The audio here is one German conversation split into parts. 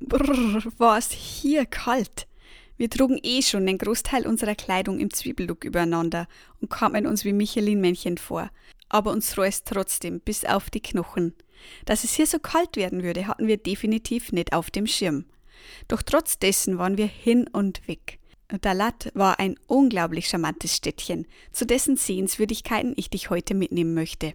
Brrr, war es hier kalt. Wir trugen eh schon den Großteil unserer Kleidung im Zwiebellook übereinander und kamen uns wie Michelin-Männchen vor. Aber uns fror es trotzdem bis auf die Knochen. Dass es hier so kalt werden würde, hatten wir definitiv nicht auf dem Schirm. Doch trotz dessen waren wir hin und weg. Dalat war ein unglaublich charmantes Städtchen, zu dessen Sehenswürdigkeiten ich dich heute mitnehmen möchte.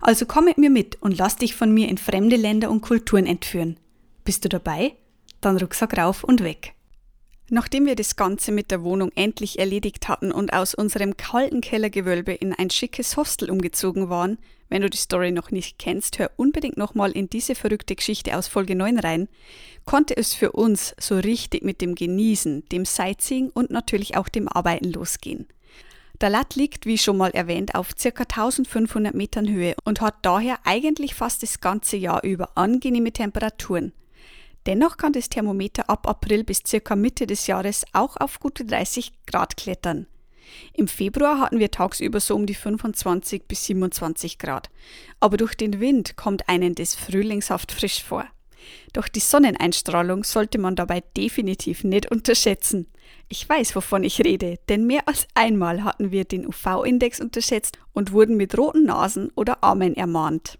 Also komm mit mir mit und lass dich von mir in fremde Länder und Kulturen entführen. Bist du dabei? Dann Rucksack rauf und weg. Nachdem wir das Ganze mit der Wohnung endlich erledigt hatten und aus unserem kalten Kellergewölbe in ein schickes Hostel umgezogen waren, wenn du die Story noch nicht kennst, hör unbedingt nochmal in diese verrückte Geschichte aus Folge 9 rein, konnte es für uns so richtig mit dem Genießen, dem Sightseeing und natürlich auch dem Arbeiten losgehen. Der Latt liegt, wie schon mal erwähnt, auf ca. 1500 Metern Höhe und hat daher eigentlich fast das ganze Jahr über angenehme Temperaturen. Dennoch kann das Thermometer ab April bis ca. Mitte des Jahres auch auf gute 30 Grad klettern. Im Februar hatten wir tagsüber so um die 25 bis 27 Grad. Aber durch den Wind kommt einen das frühlingshaft frisch vor. Doch die Sonneneinstrahlung sollte man dabei definitiv nicht unterschätzen. Ich weiß, wovon ich rede, denn mehr als einmal hatten wir den UV-Index unterschätzt und wurden mit roten Nasen oder Armen ermahnt.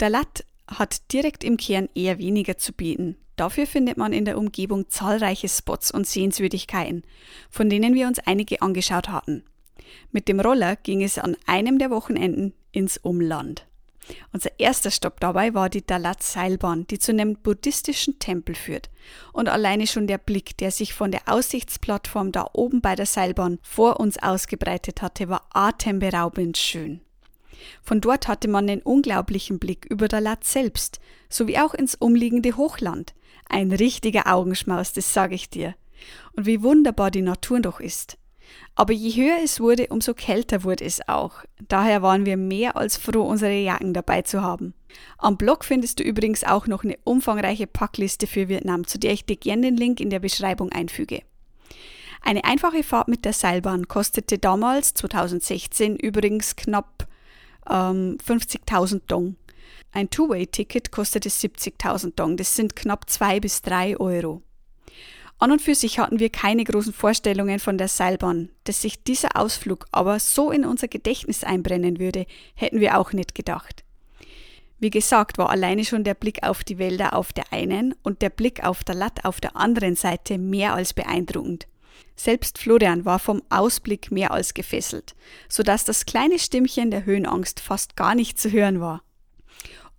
Der Latt hat direkt im Kern eher weniger zu bieten. Dafür findet man in der Umgebung zahlreiche Spots und Sehenswürdigkeiten, von denen wir uns einige angeschaut hatten. Mit dem Roller ging es an einem der Wochenenden ins Umland. Unser erster Stopp dabei war die Dalat Seilbahn, die zu einem buddhistischen Tempel führt. Und alleine schon der Blick, der sich von der Aussichtsplattform da oben bei der Seilbahn vor uns ausgebreitet hatte, war atemberaubend schön. Von dort hatte man den unglaublichen Blick über Dalat selbst, sowie auch ins umliegende Hochland. Ein richtiger Augenschmaus, das sage ich dir. Und wie wunderbar die Natur doch ist. Aber je höher es wurde, umso kälter wurde es auch. Daher waren wir mehr als froh, unsere Jacken dabei zu haben. Am Blog findest du übrigens auch noch eine umfangreiche Packliste für Vietnam, zu der ich dir gerne den Link in der Beschreibung einfüge. Eine einfache Fahrt mit der Seilbahn kostete damals, 2016, übrigens knapp ähm, 50.000 Dong. Ein Two-Way-Ticket kostete 70.000 Dong, das sind knapp 2 bis 3 Euro. An und für sich hatten wir keine großen Vorstellungen von der Seilbahn. Dass sich dieser Ausflug aber so in unser Gedächtnis einbrennen würde, hätten wir auch nicht gedacht. Wie gesagt, war alleine schon der Blick auf die Wälder auf der einen und der Blick auf der Latt auf der anderen Seite mehr als beeindruckend. Selbst Florian war vom Ausblick mehr als gefesselt, so dass das kleine Stimmchen der Höhenangst fast gar nicht zu hören war.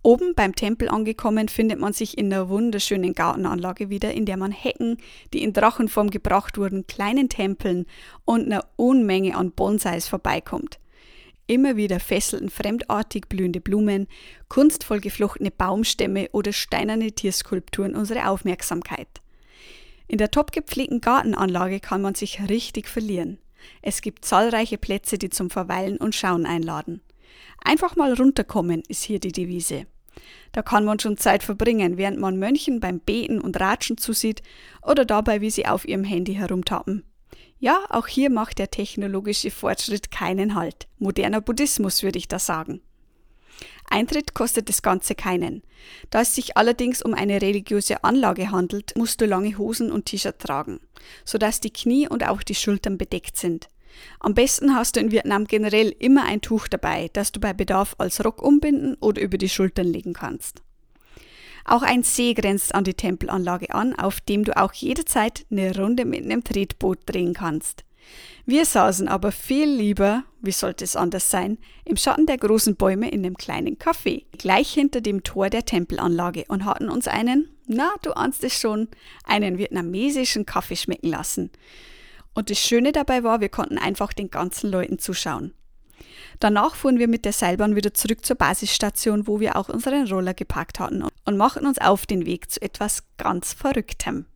Oben beim Tempel angekommen findet man sich in der wunderschönen Gartenanlage wieder, in der man Hecken, die in Drachenform gebracht wurden, kleinen Tempeln und einer Unmenge an Bonsais vorbeikommt. Immer wieder fesselten fremdartig blühende Blumen, kunstvoll geflochtene Baumstämme oder steinerne Tierskulpturen unsere Aufmerksamkeit. In der top gepflegten Gartenanlage kann man sich richtig verlieren. Es gibt zahlreiche Plätze, die zum Verweilen und Schauen einladen. Einfach mal runterkommen ist hier die Devise. Da kann man schon Zeit verbringen, während man Mönchen beim Beten und Ratschen zusieht oder dabei, wie sie auf ihrem Handy herumtappen. Ja, auch hier macht der technologische Fortschritt keinen Halt. Moderner Buddhismus würde ich da sagen. Eintritt kostet das Ganze keinen. Da es sich allerdings um eine religiöse Anlage handelt, musst du lange Hosen und T-Shirt tragen, sodass die Knie und auch die Schultern bedeckt sind. Am besten hast du in Vietnam generell immer ein Tuch dabei, das du bei Bedarf als Rock umbinden oder über die Schultern legen kannst. Auch ein See grenzt an die Tempelanlage an, auf dem du auch jederzeit eine Runde mit einem Tretboot drehen kannst. Wir saßen aber viel lieber, wie sollte es anders sein, im Schatten der großen Bäume in einem kleinen Café, gleich hinter dem Tor der Tempelanlage und hatten uns einen, na, du ahnst es schon, einen vietnamesischen Kaffee schmecken lassen. Und das Schöne dabei war, wir konnten einfach den ganzen Leuten zuschauen. Danach fuhren wir mit der Seilbahn wieder zurück zur Basisstation, wo wir auch unseren Roller geparkt hatten und machten uns auf den Weg zu etwas ganz Verrücktem.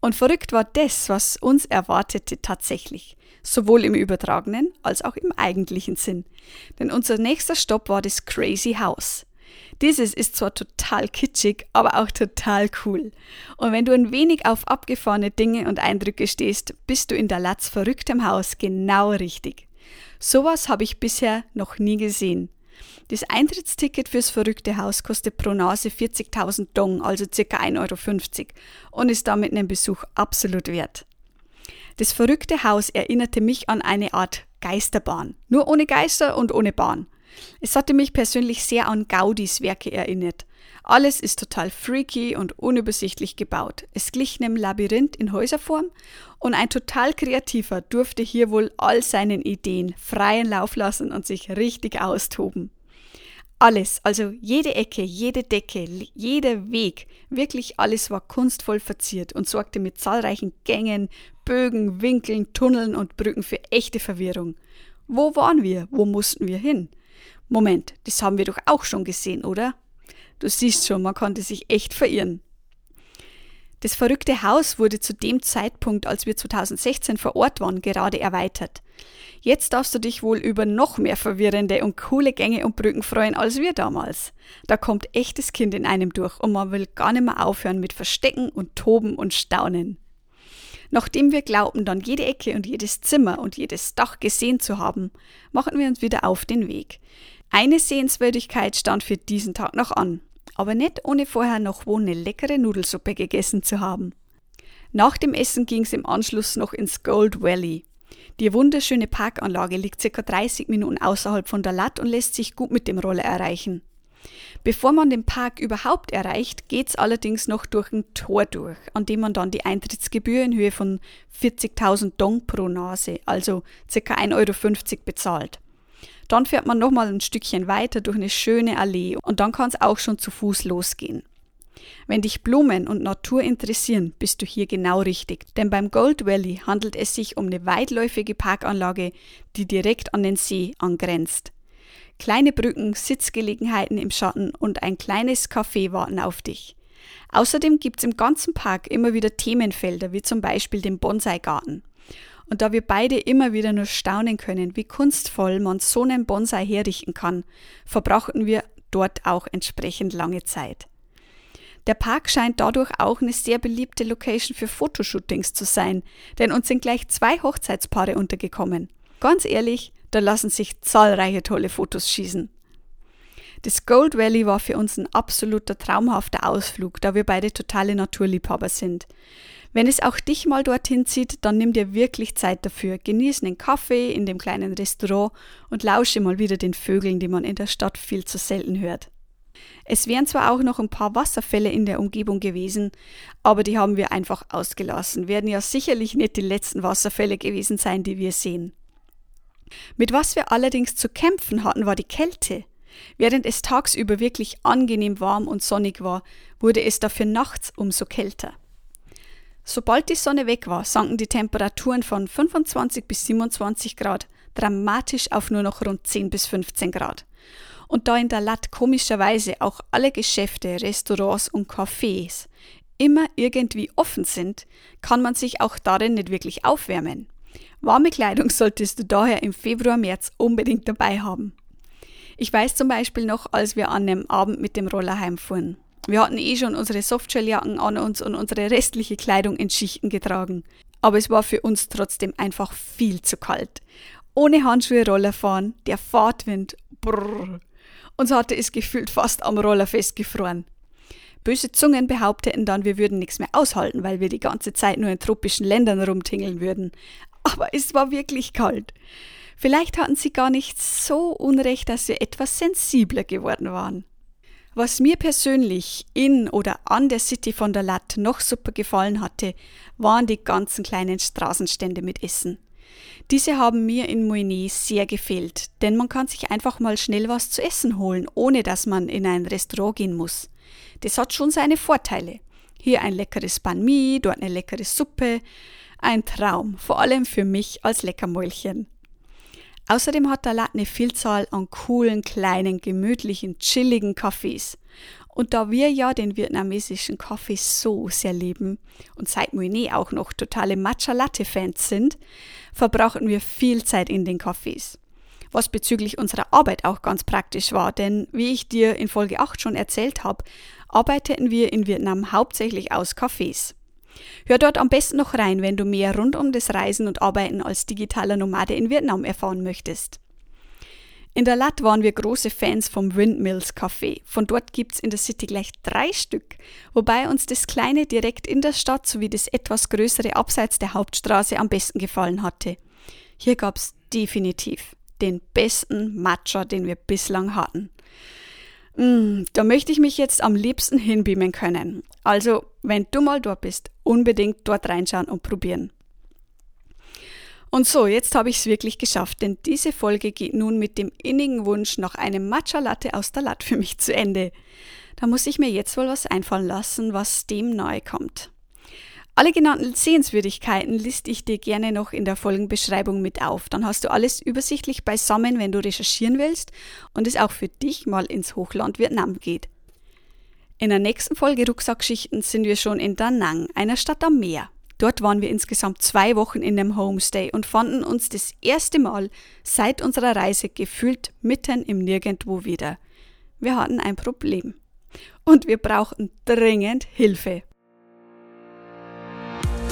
Und verrückt war das, was uns erwartete tatsächlich, sowohl im übertragenen als auch im eigentlichen Sinn. Denn unser nächster Stopp war das Crazy House. Dieses ist zwar total kitschig, aber auch total cool. Und wenn du ein wenig auf abgefahrene Dinge und Eindrücke stehst, bist du in der Latz verrücktem Haus genau richtig. Sowas habe ich bisher noch nie gesehen. Das Eintrittsticket fürs verrückte Haus kostet pro Nase 40.000 Dong, also ca. 1,50 Euro, und ist damit einen Besuch absolut wert. Das verrückte Haus erinnerte mich an eine Art Geisterbahn, nur ohne Geister und ohne Bahn. Es hatte mich persönlich sehr an Gaudis Werke erinnert. Alles ist total freaky und unübersichtlich gebaut. Es glich einem Labyrinth in Häuserform und ein total kreativer durfte hier wohl all seinen Ideen freien Lauf lassen und sich richtig austoben. Alles, also jede Ecke, jede Decke, jeder Weg, wirklich alles war kunstvoll verziert und sorgte mit zahlreichen Gängen, Bögen, Winkeln, Tunneln und Brücken für echte Verwirrung. Wo waren wir? Wo mussten wir hin? Moment, das haben wir doch auch schon gesehen, oder? Du siehst schon, man konnte sich echt verirren. Das verrückte Haus wurde zu dem Zeitpunkt, als wir 2016 vor Ort waren, gerade erweitert. Jetzt darfst du dich wohl über noch mehr verwirrende und coole Gänge und Brücken freuen als wir damals. Da kommt echtes Kind in einem durch und man will gar nicht mehr aufhören mit Verstecken und Toben und Staunen. Nachdem wir glaubten, dann jede Ecke und jedes Zimmer und jedes Dach gesehen zu haben, machen wir uns wieder auf den Weg. Eine Sehenswürdigkeit stand für diesen Tag noch an aber nicht ohne vorher noch wo eine leckere Nudelsuppe gegessen zu haben. Nach dem Essen ging es im Anschluss noch ins Gold Valley. Die wunderschöne Parkanlage liegt ca. 30 Minuten außerhalb von der Latt und lässt sich gut mit dem Roller erreichen. Bevor man den Park überhaupt erreicht, geht's allerdings noch durch ein Tor durch, an dem man dann die Eintrittsgebühr in Höhe von 40.000 Dong pro Nase, also ca. 1,50 Euro bezahlt. Dann fährt man nochmal ein Stückchen weiter durch eine schöne Allee und dann kann es auch schon zu Fuß losgehen. Wenn dich Blumen und Natur interessieren, bist du hier genau richtig, denn beim Gold Valley handelt es sich um eine weitläufige Parkanlage, die direkt an den See angrenzt. Kleine Brücken, Sitzgelegenheiten im Schatten und ein kleines Café warten auf dich. Außerdem gibt es im ganzen Park immer wieder Themenfelder, wie zum Beispiel den Bonsai-Garten. Und da wir beide immer wieder nur staunen können, wie kunstvoll man so einen Bonsai herrichten kann, verbrachten wir dort auch entsprechend lange Zeit. Der Park scheint dadurch auch eine sehr beliebte Location für Fotoshootings zu sein, denn uns sind gleich zwei Hochzeitspaare untergekommen. Ganz ehrlich, da lassen sich zahlreiche tolle Fotos schießen. Das Gold Valley war für uns ein absoluter traumhafter Ausflug, da wir beide totale Naturliebhaber sind. Wenn es auch dich mal dorthin zieht, dann nimm dir wirklich Zeit dafür. Genieße einen Kaffee in dem kleinen Restaurant und lausche mal wieder den Vögeln, die man in der Stadt viel zu selten hört. Es wären zwar auch noch ein paar Wasserfälle in der Umgebung gewesen, aber die haben wir einfach ausgelassen. Werden ja sicherlich nicht die letzten Wasserfälle gewesen sein, die wir sehen. Mit was wir allerdings zu kämpfen hatten, war die Kälte. Während es tagsüber wirklich angenehm warm und sonnig war, wurde es dafür nachts umso kälter. Sobald die Sonne weg war, sanken die Temperaturen von 25 bis 27 Grad dramatisch auf nur noch rund 10 bis 15 Grad. Und da in der Lat komischerweise auch alle Geschäfte, Restaurants und Cafés immer irgendwie offen sind, kann man sich auch darin nicht wirklich aufwärmen. Warme Kleidung solltest du daher im Februar, März unbedingt dabei haben. Ich weiß zum Beispiel noch, als wir an einem Abend mit dem Roller heimfuhren. Wir hatten eh schon unsere Softshelljacken an uns und unsere restliche Kleidung in Schichten getragen. Aber es war für uns trotzdem einfach viel zu kalt. Ohne Handschuhe Roller fahren, der Fahrtwind, brrr. Uns hatte es gefühlt fast am Roller festgefroren. Böse Zungen behaupteten dann, wir würden nichts mehr aushalten, weil wir die ganze Zeit nur in tropischen Ländern rumtingeln würden. Aber es war wirklich kalt. Vielleicht hatten sie gar nicht so unrecht, dass wir etwas sensibler geworden waren. Was mir persönlich in oder an der City von der Lat noch super gefallen hatte, waren die ganzen kleinen Straßenstände mit Essen. Diese haben mir in Moigny sehr gefehlt, denn man kann sich einfach mal schnell was zu essen holen, ohne dass man in ein Restaurant gehen muss. Das hat schon seine Vorteile. Hier ein leckeres Banh Mi, dort eine leckere Suppe. Ein Traum, vor allem für mich als Leckermäulchen. Außerdem hat der Latte eine Vielzahl an coolen, kleinen, gemütlichen, chilligen Kaffees. Und da wir ja den vietnamesischen Kaffee so sehr lieben und seit Moinet auch noch totale Matcha Latte Fans sind, verbrauchen wir viel Zeit in den Kaffees. Was bezüglich unserer Arbeit auch ganz praktisch war, denn wie ich dir in Folge 8 schon erzählt habe, arbeiteten wir in Vietnam hauptsächlich aus Cafés. Hör dort am besten noch rein, wenn du mehr rund um das Reisen und Arbeiten als digitaler Nomade in Vietnam erfahren möchtest. In der Lat waren wir große Fans vom Windmills Café. Von dort gibt's in der City gleich drei Stück, wobei uns das kleine direkt in der Stadt sowie das etwas größere abseits der Hauptstraße am besten gefallen hatte. Hier gab's definitiv den besten Matcha, den wir bislang hatten. Mm, da möchte ich mich jetzt am liebsten hinbeamen können. Also, wenn du mal dort bist, unbedingt dort reinschauen und probieren. Und so, jetzt habe ich es wirklich geschafft, denn diese Folge geht nun mit dem innigen Wunsch nach einem Matcha Latte aus der Latte für mich zu Ende. Da muss ich mir jetzt wohl was einfallen lassen, was dem nahe kommt. Alle genannten Sehenswürdigkeiten liste ich dir gerne noch in der Folgenbeschreibung mit auf. Dann hast du alles übersichtlich beisammen, wenn du recherchieren willst und es auch für dich mal ins Hochland Vietnam geht. In der nächsten Folge Rucksackgeschichten sind wir schon in Da Nang, einer Stadt am Meer. Dort waren wir insgesamt zwei Wochen in dem Homestay und fanden uns das erste Mal seit unserer Reise gefühlt mitten im Nirgendwo wieder. Wir hatten ein Problem. Und wir brauchten dringend Hilfe.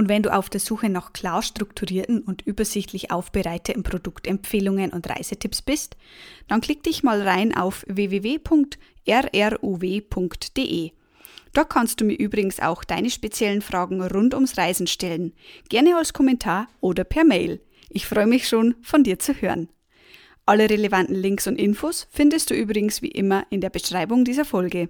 Und wenn du auf der Suche nach klar strukturierten und übersichtlich aufbereiteten Produktempfehlungen und Reisetipps bist, dann klick dich mal rein auf www.rruw.de. Dort kannst du mir übrigens auch deine speziellen Fragen rund ums Reisen stellen, gerne als Kommentar oder per Mail. Ich freue mich schon, von dir zu hören. Alle relevanten Links und Infos findest du übrigens wie immer in der Beschreibung dieser Folge.